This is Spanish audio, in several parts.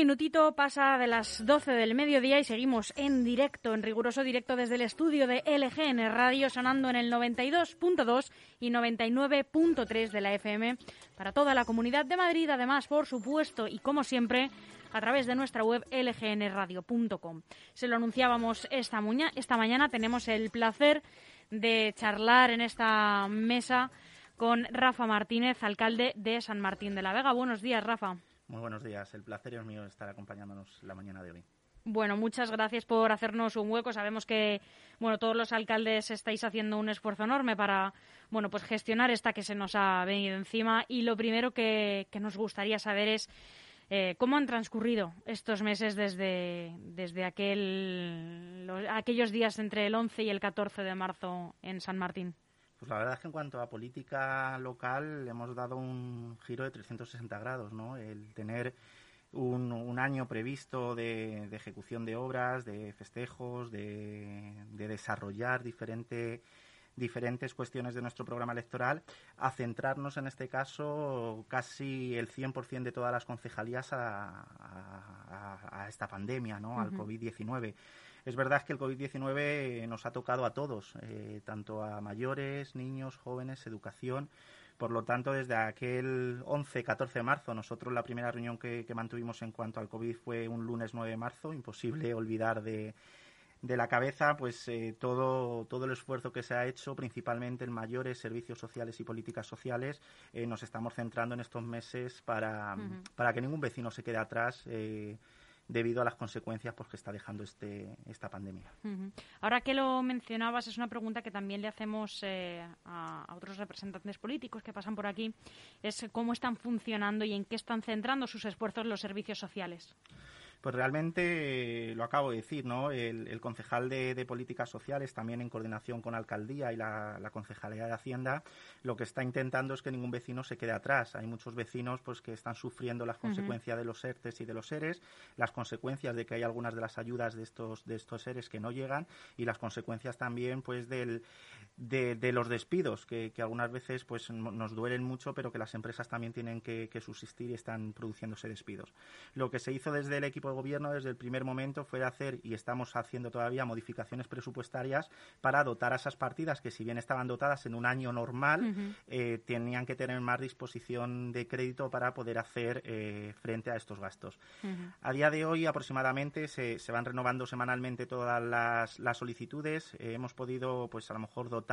minutito pasa de las 12 del mediodía y seguimos en directo, en riguroso directo desde el estudio de LGN Radio, sonando en el 92.2 y 99.3 de la FM para toda la comunidad de Madrid, además, por supuesto, y como siempre, a través de nuestra web lgnradio.com. Se lo anunciábamos esta, esta mañana, tenemos el placer de charlar en esta mesa con Rafa Martínez, alcalde de San Martín de la Vega. Buenos días, Rafa. Muy buenos días. El placer es mío estar acompañándonos la mañana de hoy. Bueno, muchas gracias por hacernos un hueco. Sabemos que, bueno, todos los alcaldes estáis haciendo un esfuerzo enorme para, bueno, pues gestionar esta que se nos ha venido encima. Y lo primero que, nos gustaría saber es eh, cómo han transcurrido estos meses desde, desde aquel, aquellos días entre el 11 y el 14 de marzo en San Martín. Pues la verdad es que en cuanto a política local hemos dado un giro de 360 grados, ¿no? El tener un, año previsto de, ejecución de obras, de festejos, de, desarrollar diferentes cuestiones de nuestro programa electoral, a centrarnos en este caso casi el 100% de todas las concejalías a, esta pandemia, ¿no? al COVID-19. Es verdad que el COVID-19 nos ha tocado a todos, eh, tanto a mayores, niños, jóvenes, educación. Por lo tanto, desde aquel 11-14 de marzo, nosotros la primera reunión que, mantuvimos en cuanto al COVID fue un lunes 9 de marzo, imposible olvidar de, la cabeza pues eh, todo, todo el esfuerzo que se ha hecho, principalmente en mayores servicios sociales y políticas sociales. Eh, nos estamos centrando en estos meses para, para que ningún vecino se quede atrás debido a las consecuencias pues, que está dejando este, esta pandemia. Ahora que lo mencionabas, es una pregunta que también le hacemos eh, a, otros representantes políticos que pasan por aquí, es cómo están funcionando y en qué están centrando sus esfuerzos los servicios sociales. Pues realmente eh, lo acabo de decir, ¿no? El, concejal de, políticas sociales, también en coordinación con alcaldía y la, concejalía de Hacienda, lo que está intentando es que ningún vecino se quede atrás. Hay muchos vecinos pues que están sufriendo las consecuencias de los ERTES y de los SERES, las consecuencias de que hay algunas de las ayudas de estos de estos seres que no llegan y las consecuencias también pues del de, los despidos que, algunas veces pues nos duelen mucho, pero que las empresas también tienen que, que subsistir y están produciéndose despidos. Lo que se hizo desde el equipo gobierno desde el primer momento fue hacer, y estamos haciendo todavía, modificaciones presupuestarias para dotar a esas partidas que si bien estaban dotadas en un año normal, eh, tenían que tener más disposición de crédito para poder hacer eh, frente a estos gastos. A día de hoy aproximadamente se, van renovando semanalmente todas las, solicitudes. Eh, hemos podido, pues a lo mejor, dotar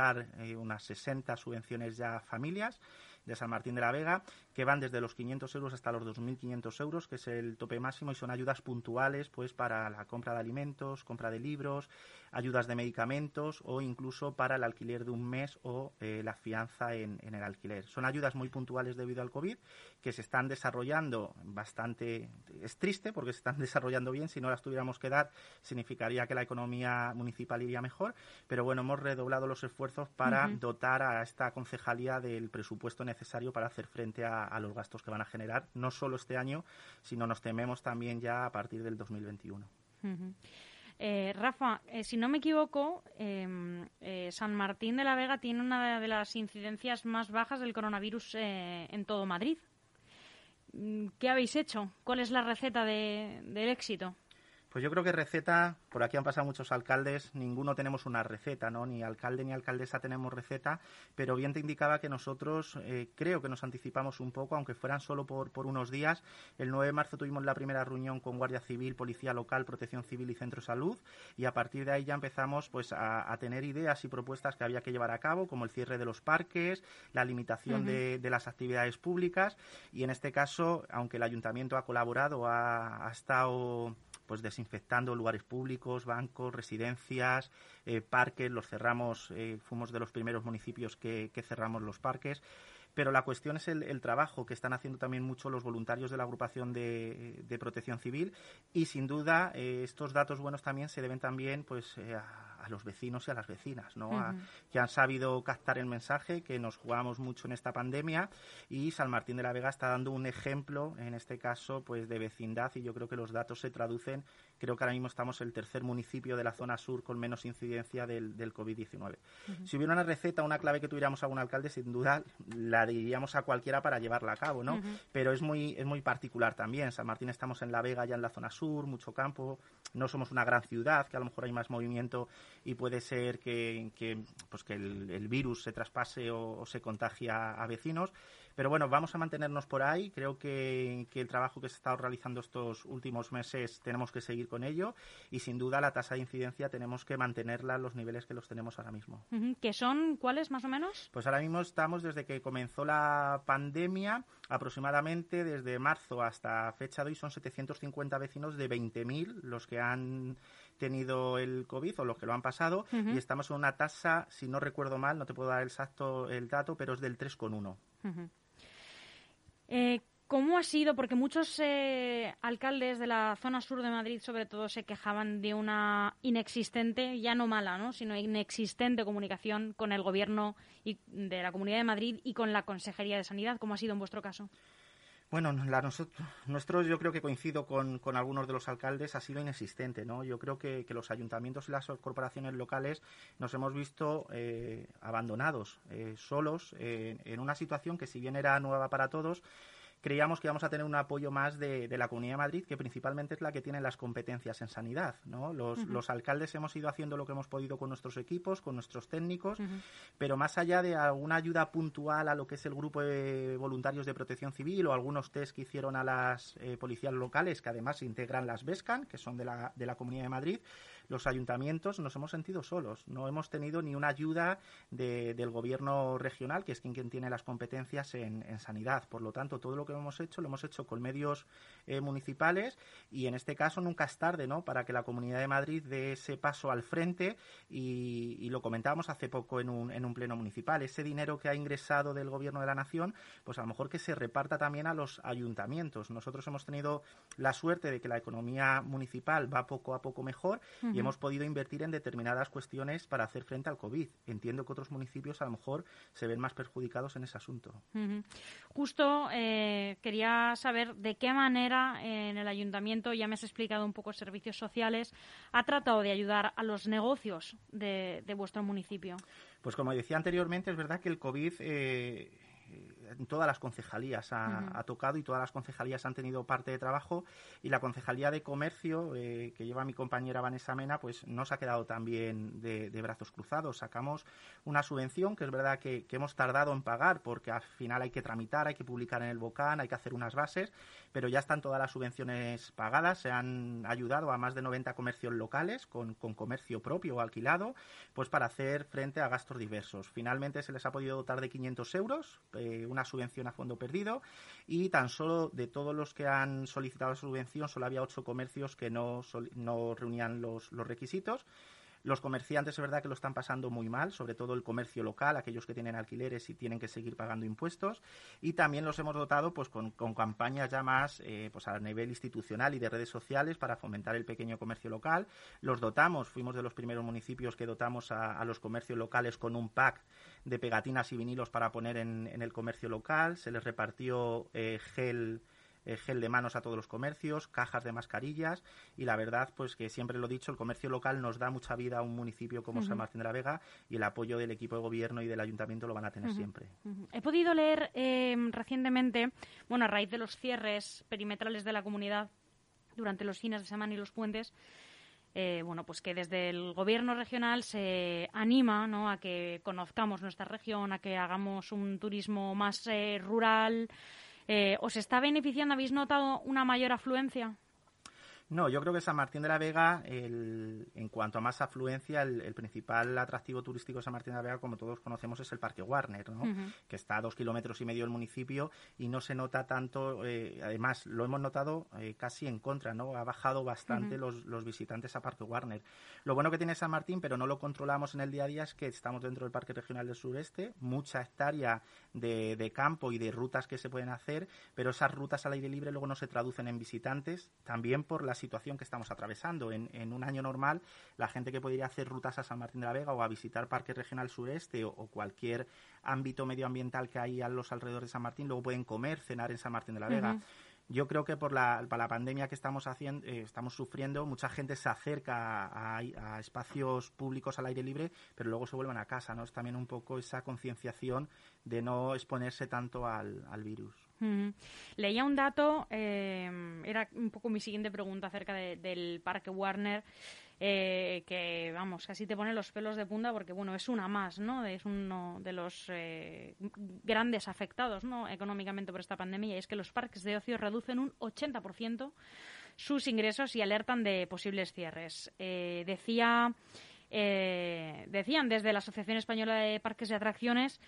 unas 60 subvenciones ya a familias de San Martín de la Vega, que van desde los 500 euros hasta los 2.500 euros, que es el tope máximo, y son ayudas puntuales pues para la compra de alimentos, compra de libros, ayudas de medicamentos o incluso para el alquiler de un mes o eh, la fianza en, el alquiler. Son ayudas muy puntuales debido al COVID que se están desarrollando bastante. Es triste porque se están desarrollando bien. Si no las tuviéramos que dar, significaría que la economía municipal iría mejor. Pero bueno, hemos redoblado los esfuerzos para dotar a esta concejalía del presupuesto necesario para hacer frente a, los gastos que van a generar, no solo este año, sino nos tememos también ya a partir del 2021. Eh, Rafa, eh, si no me equivoco, em, eh, San Martín de la Vega tiene una de las incidencias más bajas del coronavirus en todo Madrid. Mm, ¿Qué habéis hecho? ¿Cuál es la receta del éxito? Pues yo creo que receta, por aquí han pasado muchos alcaldes, ninguno tenemos una receta, ¿no? Ni alcalde ni alcaldesa tenemos receta, pero bien te indicaba que nosotros eh, creo que nos anticipamos un poco, aunque fueran solo por, por unos días. El 9 de marzo tuvimos la primera reunión con Guardia Civil, Policía Local, Protección Civil y Centro de Salud, y a partir de ahí ya empezamos pues a, tener ideas y propuestas que había que llevar a cabo, como el cierre de los parques, la limitación de, las actividades públicas, y en este caso, aunque el ayuntamiento ha colaborado, ha estado pues desinfectando lugares públicos, bancos, residencias, eh, parques, los cerramos, eh, fuimos de los primeros municipios que, cerramos los parques. Pero la cuestión es el, trabajo que están haciendo también mucho los voluntarios de la agrupación de, protección civil. Y sin duda eh, estos datos buenos también se deben también pues a, a los vecinos y a las vecinas, ¿no? que han sabido captar el mensaje, que nos jugamos mucho en esta pandemia y San Martín de la Vega está dando un ejemplo, en este caso, pues de vecindad y yo creo que los datos se traducen Creo que ahora mismo estamos el tercer municipio de la zona sur con menos incidencia del, del COVID-19. Si hubiera una receta, una clave que tuviéramos a un alcalde, sin duda la diríamos a cualquiera para llevarla a cabo, ¿no? Pero es muy, es muy particular también. San Martín estamos en La Vega, ya en la zona sur, mucho campo. No somos una gran ciudad, que a lo mejor hay más movimiento y puede ser que, que pues que el, virus se traspase o, o se contagie a vecinos. Pero bueno, vamos a mantenernos por ahí. Creo que, el trabajo que se ha estado realizando estos últimos meses tenemos que seguir con ello y sin duda la tasa de incidencia tenemos que mantenerla a los niveles que los tenemos ahora mismo. ¿Qué son cuáles más o menos? Pues ahora mismo estamos desde que comenzó la pandemia, aproximadamente desde marzo hasta fecha de hoy son 750 vecinos de 20.000 los que han tenido el COVID o los que lo han pasado y estamos en una tasa, si no recuerdo mal, no te puedo dar exacto el dato, pero es del 3,1. Eh, ¿Cómo ha sido? Porque muchos eh, alcaldes de la zona sur de Madrid, sobre todo, se quejaban de una inexistente, ya no mala, ¿no? sino inexistente comunicación con el gobierno y de la Comunidad de Madrid y con la Consejería de Sanidad. ¿Cómo ha sido en vuestro caso? Bueno, la, nosotros, yo creo que coincido con, algunos de los alcaldes, ha sido inexistente, ¿no? Yo creo que, los ayuntamientos y las corporaciones locales nos hemos visto eh, abandonados, eh, solos, en una situación que si bien era nueva para todos, creíamos que íbamos a tener un apoyo más de, la Comunidad de Madrid, que principalmente es la que tiene las competencias en sanidad. ¿no? Los, alcaldes hemos ido haciendo lo que hemos podido con nuestros equipos, con nuestros técnicos, pero más allá de alguna ayuda puntual a lo que es el grupo de voluntarios de protección civil o algunos test que hicieron a las eh, policías locales, que además integran las BESCAN, que son de la, de la Comunidad de Madrid, los ayuntamientos nos hemos sentido solos. No hemos tenido ni una ayuda del gobierno regional, que es quien, tiene las competencias en, sanidad. Por lo tanto, todo lo que hemos hecho lo hemos hecho con medios eh, municipales y en este caso nunca es tarde ¿no? para que la Comunidad de Madrid dé ese paso al frente y, lo comentábamos hace poco en un, en un pleno municipal. Ese dinero que ha ingresado del gobierno de la nación, pues a lo mejor que se reparta también a los ayuntamientos. Nosotros hemos tenido la suerte de que la economía municipal va poco a poco mejor hemos podido invertir en determinadas cuestiones para hacer frente al COVID. Entiendo que otros municipios a lo mejor se ven más perjudicados en ese asunto. Justo eh, quería saber de qué manera en el ayuntamiento, ya me has explicado un poco servicios sociales, ha tratado de ayudar a los negocios de, vuestro municipio. Pues como decía anteriormente, es verdad que el COVID eh, en todas las concejalías ha, tocado y todas las concejalías han tenido parte de trabajo y la concejalía de comercio eh, que lleva mi compañera Vanessa Mena pues no se ha quedado también de, brazos cruzados. Sacamos una subvención que es verdad que, hemos tardado en pagar porque al final hay que tramitar, hay que publicar en el BOCAN, hay que hacer unas bases, pero ya están todas las subvenciones pagadas, se han ayudado a más de 90 comercios locales con, comercio propio o alquilado pues para hacer frente a gastos diversos. Finalmente se les ha podido dotar de 500 euros, eh, una subvención a fondo perdido y tan solo de todos los que han solicitado subvención solo había ocho comercios que no, no reunían los, los requisitos. Los comerciantes es verdad que lo están pasando muy mal, sobre todo el comercio local, aquellos que tienen alquileres y tienen que seguir pagando impuestos. Y también los hemos dotado pues con, campañas ya más eh, pues a nivel institucional y de redes sociales para fomentar el pequeño comercio local. Los dotamos, fuimos de los primeros municipios que dotamos a, los comercios locales con un pack de pegatinas y vinilos para poner en, el comercio local. Se les repartió eh, gel gel de manos a todos los comercios, cajas de mascarillas y la verdad, pues que siempre lo he dicho, el comercio local nos da mucha vida a un municipio como San Martín de la Vega y el apoyo del equipo de gobierno y del ayuntamiento lo van a tener siempre. He podido leer em, recientemente, bueno, a raíz de los cierres perimetrales de la comunidad durante los fines de semana y los puentes, eh, bueno, pues que desde el gobierno regional se anima ¿no? a que conozcamos nuestra región, a que hagamos un turismo más eh, rural, eh, ¿Os está beneficiando? ¿Habéis notado una mayor afluencia? No, yo creo que San Martín de la Vega, en cuanto a más afluencia, el, principal atractivo turístico de San Martín de la Vega, como todos conocemos, es el Parque Warner, ¿no? que está a dos kilómetros y medio del municipio y no se nota tanto, eh, además lo hemos notado eh, casi en contra, ¿no? ha bajado bastante los, los, visitantes a Parque Warner. Lo bueno que tiene San Martín, pero no lo controlamos en el día a día, es que estamos dentro del Parque Regional del Sureste, mucha hectárea de, de campo y de rutas que se pueden hacer, pero esas rutas al aire libre luego no se traducen en visitantes, también por las situación que estamos atravesando. En, en, un año normal, la gente que podría hacer rutas a San Martín de la Vega o a visitar Parque Regional Sureste o, cualquier ámbito medioambiental que hay a los alrededores de San Martín, luego pueden comer, cenar en San Martín de la Vega. Yo creo que por la, la pandemia que estamos haciendo, eh, estamos sufriendo, mucha gente se acerca a, espacios públicos al aire libre, pero luego se vuelven a casa, ¿no? Es también un poco esa concienciación de no exponerse tanto al, virus. Leía un dato, eh, era un poco mi siguiente pregunta acerca del Parque Warner. Eh, que vamos, casi te pone los pelos de punta porque bueno, es una más, ¿no? Es uno de los eh, grandes afectados, ¿no? Económicamente por esta pandemia y es que los parques de ocio reducen un 80% sus ingresos y alertan de posibles cierres. Eh, decía, decían desde la Asociación Española de Parques y Atracciones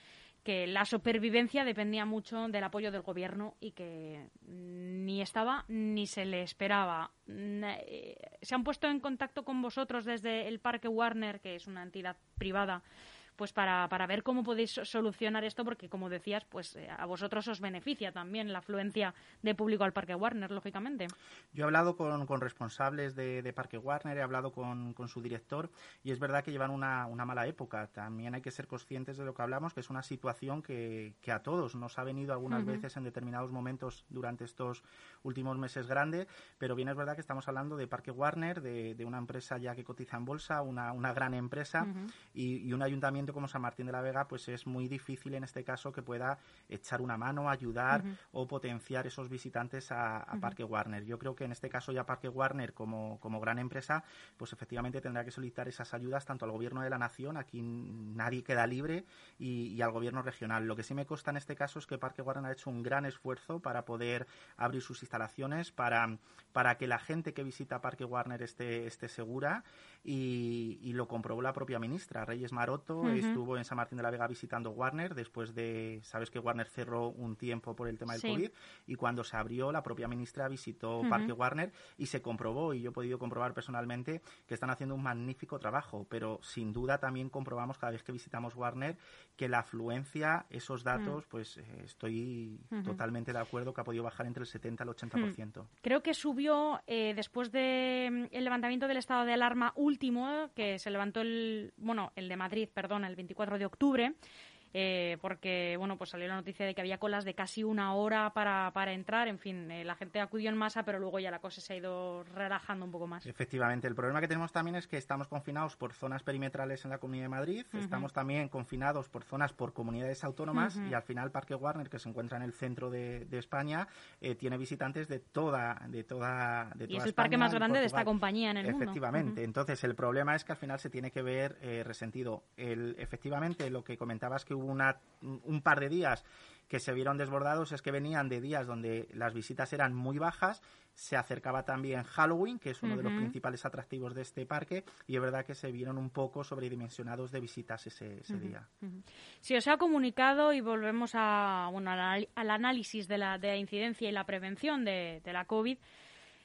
que la supervivencia dependía mucho del apoyo del gobierno y que ni estaba ni se le esperaba. Eh, se han puesto en contacto con vosotros desde el Parque Warner, que es una entidad privada pues para, para ver cómo podéis solucionar esto, porque como decías, pues eh, a vosotros os beneficia también la afluencia de público al Parque Warner, lógicamente. Yo he hablado con, con responsables de, de, Parque Warner, he hablado con, con, su director y es verdad que llevan una, una, mala época. También hay que ser conscientes de lo que hablamos, que es una situación que, que a todos nos ha venido algunas veces en determinados momentos durante estos últimos meses grande, pero bien es verdad que estamos hablando de Parque Warner, de, de una empresa ya que cotiza en bolsa, una, una gran empresa y, y un ayuntamiento como San Martín de la Vega, pues es muy difícil en este caso que pueda echar una mano, ayudar o potenciar esos visitantes a, Parque Warner. Yo creo que en este caso ya Parque Warner como, como gran empresa, pues efectivamente tendrá que solicitar esas ayudas tanto al gobierno de la nación, aquí nadie queda libre, y, al gobierno regional. Lo que sí me consta en este caso es que Parque Warner ha hecho un gran esfuerzo para poder abrir sus instalaciones, para, para que la gente que visita Parque Warner esté, esté segura y, lo comprobó la propia ministra, Reyes Maroto, estuvo en San Martín de la Vega visitando Warner después de, sabes que Warner cerró un tiempo por el tema del COVID y cuando se abrió la propia ministra visitó Parque Warner y se comprobó y yo he podido comprobar personalmente que están haciendo un magnífico trabajo, pero sin duda también comprobamos cada vez que visitamos Warner que la afluencia, esos datos, pues eh, estoy totalmente de acuerdo que ha podido bajar entre el 70 y el 80%. Creo que subió eh, después del mm, levantamiento del estado de alarma último que se levantó el, bueno, el de Madrid, perdón, el 24 de octubre, eh, porque bueno pues salió la noticia de que había colas de casi una hora para, para entrar. En fin eh, la gente acudió en masa pero luego ya la cosa se ha ido relajando un poco más. Efectivamente el problema que tenemos también es que estamos confinados por zonas perimetrales en la Comunidad de Madrid estamos también confinados por zonas por comunidades autónomas y al final Parque Warner que se encuentra en el centro de, España eh, tiene visitantes de toda de toda de y es el parque más grande de esta compañía en el mundo. Efectivamente entonces el problema es que al final se tiene que ver resentido. El efectivamente lo que comentabas que hubo un par de días que se vieron desbordados es que venían de días donde las visitas eran muy bajas, se acercaba también Halloween, que es uno de los principales atractivos de este parque, y es verdad que se vieron un poco sobredimensionados de visitas ese, día. Si os ha comunicado, y volvemos a, bueno, al, análisis de la, de incidencia y la prevención de, de la COVID,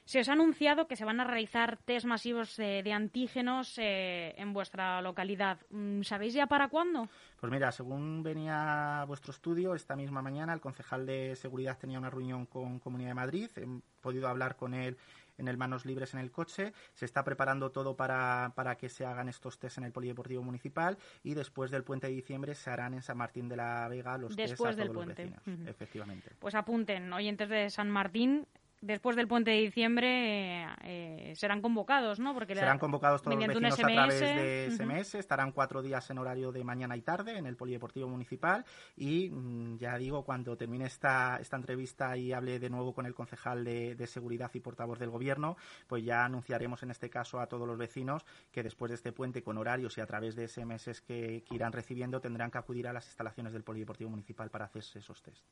se os ha anunciado que se van a realizar test masivos de antígenos eh, en vuestra localidad. Mm, ¿Sabéis ya para cuándo? Pues mira, según venía vuestro estudio, esta misma mañana el concejal de seguridad tenía una reunión con Comunidad de Madrid. He podido hablar con él en el Manos Libres en el coche. Se está preparando todo para, para que se hagan estos test en el Polideportivo Municipal y después del puente de diciembre se harán en San Martín de la Vega los test a todos los vecinos. Efectivamente. Pues apunten, oyentes de San Martín, después del puente de diciembre eh, serán convocados, ¿no? Porque serán convocados todos los vecinos a través de SMS, estarán cuatro días en horario de mañana y tarde en el Polideportivo Municipal y mm, ya digo, cuando termine esta, esta entrevista y hable de nuevo con el concejal de, Seguridad y portavoz del Gobierno, pues ya anunciaremos en este caso a todos los vecinos que después de este puente con horarios y a través de SMS que, irán recibiendo tendrán que acudir a las instalaciones del Polideportivo Municipal para hacerse esos test.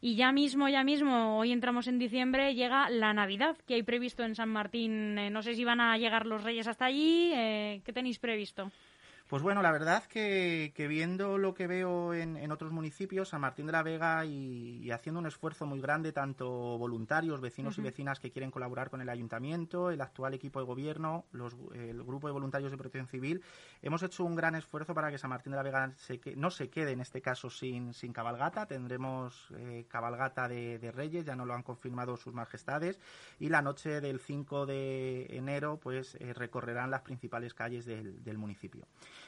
Y ya mismo, ya mismo, hoy entramos en diciembre llega la Navidad que hay previsto en San Martín. Eh, no sé si van a llegar los Reyes hasta allí. Eh, ¿Qué tenéis previsto? Pues bueno, la verdad que, que viendo lo que veo en, en, otros municipios, San Martín de la Vega y, haciendo un esfuerzo muy grande, tanto voluntarios, vecinos y vecinas que quieren colaborar con el ayuntamiento, el actual equipo de gobierno, los, el grupo de voluntarios de protección civil, hemos hecho un gran esfuerzo para que San Martín de la Vega se, no se quede en este caso sin, sin cabalgata. Tendremos eh, cabalgata de, de, Reyes, ya no lo han confirmado sus majestades, y la noche del 5 de enero pues eh, recorrerán las principales calles del, del municipio.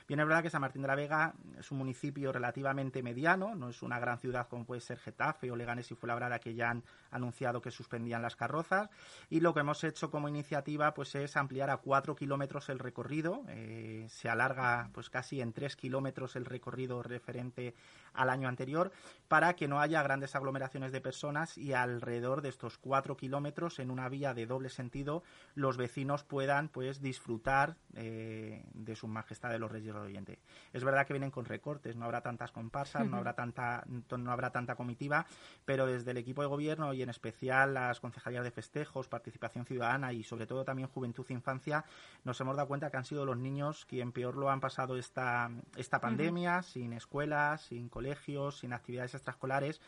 Bien, es verdad que San Martín de la Vega es un municipio relativamente mediano, no es una gran ciudad como puede ser Getafe o Leganés y Fuenlabrada que ya han anunciado que suspendían las carrozas. Y lo que hemos hecho como iniciativa pues es ampliar a cuatro kilómetros el recorrido, eh, se alarga pues casi en tres kilómetros el recorrido referente al año anterior para que no haya grandes aglomeraciones de personas y alrededor de estos cuatro kilómetros en una vía de doble sentido los vecinos puedan pues disfrutar eh, de su majestad de los Reyes del Oriente. Es verdad que vienen con recortes, no habrá tantas comparsas, no habrá tanta no habrá tanta comitiva, pero desde el equipo de gobierno y en especial las concejalías de festejos, participación ciudadana y sobre todo también juventud e infancia nos hemos dado cuenta que han sido los niños quien peor lo han pasado esta esta pandemia, sin escuelas, sin colegios, sin actividades extraescolares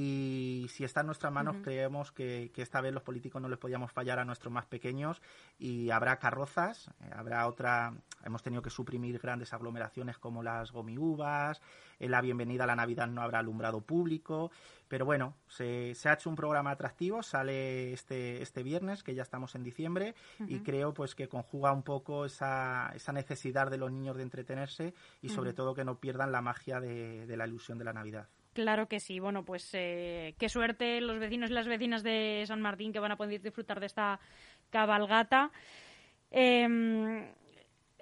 y si está en nuestras manos creemos que, esta vez los políticos no les podíamos fallar a nuestros más pequeños y habrá carrozas, eh, habrá otra, hemos tenido que suprimir grandes aglomeraciones como las gomiubas, en la bienvenida a la Navidad no habrá alumbrado público, pero bueno, se, ha hecho un programa atractivo, sale este, este viernes, que ya estamos en diciembre, y creo pues que conjuga un poco esa, esa necesidad de los niños de entretenerse y sobre todo que no pierdan la magia de la ilusión de la Navidad. Claro que sí. Bueno, pues eh, qué suerte los vecinos y las vecinas de San Martín que van a poder disfrutar de esta cabalgata. Em,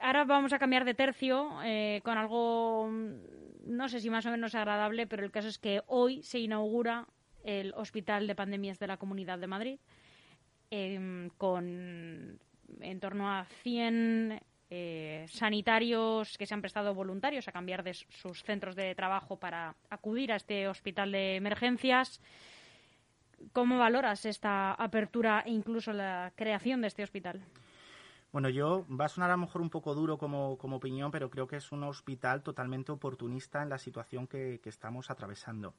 ahora vamos a cambiar de tercio eh, con algo, no sé si más o menos agradable, pero el caso es que hoy se inaugura el Hospital de Pandemias de la Comunidad de Madrid em, con en torno a 100 eh, sanitarios que se han prestado voluntarios a cambiar de sus centros de trabajo para acudir a este hospital de emergencias. ¿Cómo valoras esta apertura e incluso la creación de este hospital? Bueno, yo va a sonar a lo mejor un poco duro como, opinión, pero creo que es un hospital totalmente oportunista en la situación que, estamos atravesando.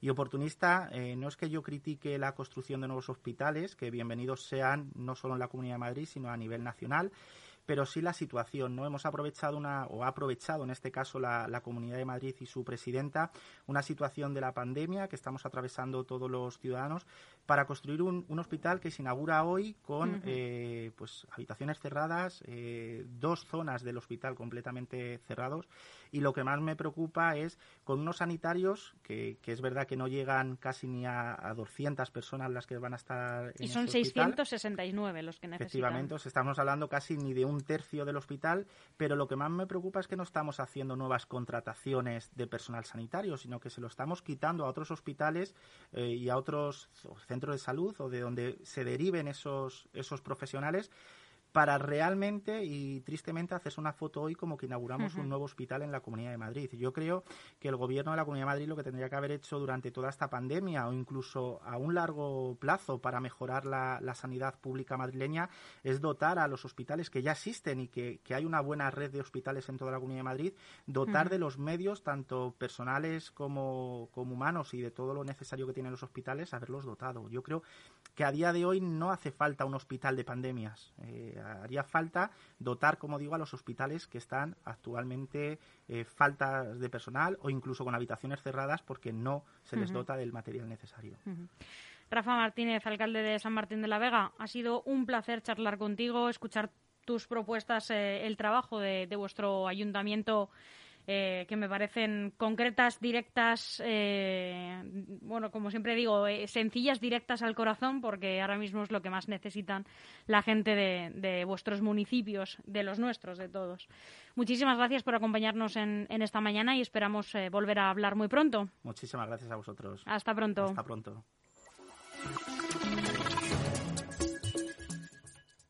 Y oportunista eh, no es que yo critique la construcción de nuevos hospitales, que bienvenidos sean no solo en la Comunidad de Madrid, sino a nivel nacional pero sí la situación. No hemos aprovechado una, o ha aprovechado en este caso la, Comunidad de Madrid y su presidenta, una situación de la pandemia que estamos atravesando todos los ciudadanos para construir un, hospital que se inaugura hoy con eh, pues habitaciones cerradas, eh, dos zonas del hospital completamente cerrados. Y lo que más me preocupa es con unos sanitarios que, que es verdad que no llegan casi ni a, a 200 personas las que van a estar en Y son 669 los que necesitan. Efectivamente, estamos hablando casi ni de un tercio del hospital, pero lo que más me preocupa es que no estamos haciendo nuevas contrataciones de personal sanitario, sino que se lo estamos quitando a otros hospitales eh, y a otros centros de salud o de donde se deriven esos, esos profesionales para realmente y tristemente hacerse una foto hoy como que inauguramos un nuevo hospital en la Comunidad de Madrid. Yo creo que el gobierno de la Comunidad de Madrid lo que tendría que haber hecho durante toda esta pandemia o incluso a un largo plazo para mejorar la, sanidad pública madrileña es dotar a los hospitales que ya existen y que, hay una buena red de hospitales en toda la Comunidad de Madrid, dotar de los medios, tanto personales como, como humanos y de todo lo necesario que tienen los hospitales, haberlos dotado. Yo creo que a día de hoy no hace falta un hospital de pandemias. Eh, haría falta dotar, como digo, a los hospitales que están actualmente eh, faltas de personal o incluso con habitaciones cerradas porque no se les dota del material necesario. Rafa Martínez, alcalde de San Martín de la Vega, ha sido un placer charlar contigo, escuchar tus propuestas, eh, el trabajo de vuestro ayuntamiento eh, que me parecen concretas, directas, eh, bueno, como siempre digo, eh, sencillas, directas al corazón, porque ahora mismo es lo que más necesitan la gente de, vuestros municipios, de los nuestros, de todos. Muchísimas gracias por acompañarnos en, en esta mañana y esperamos volver a hablar muy pronto. Muchísimas gracias a vosotros. Hasta pronto. Hasta pronto.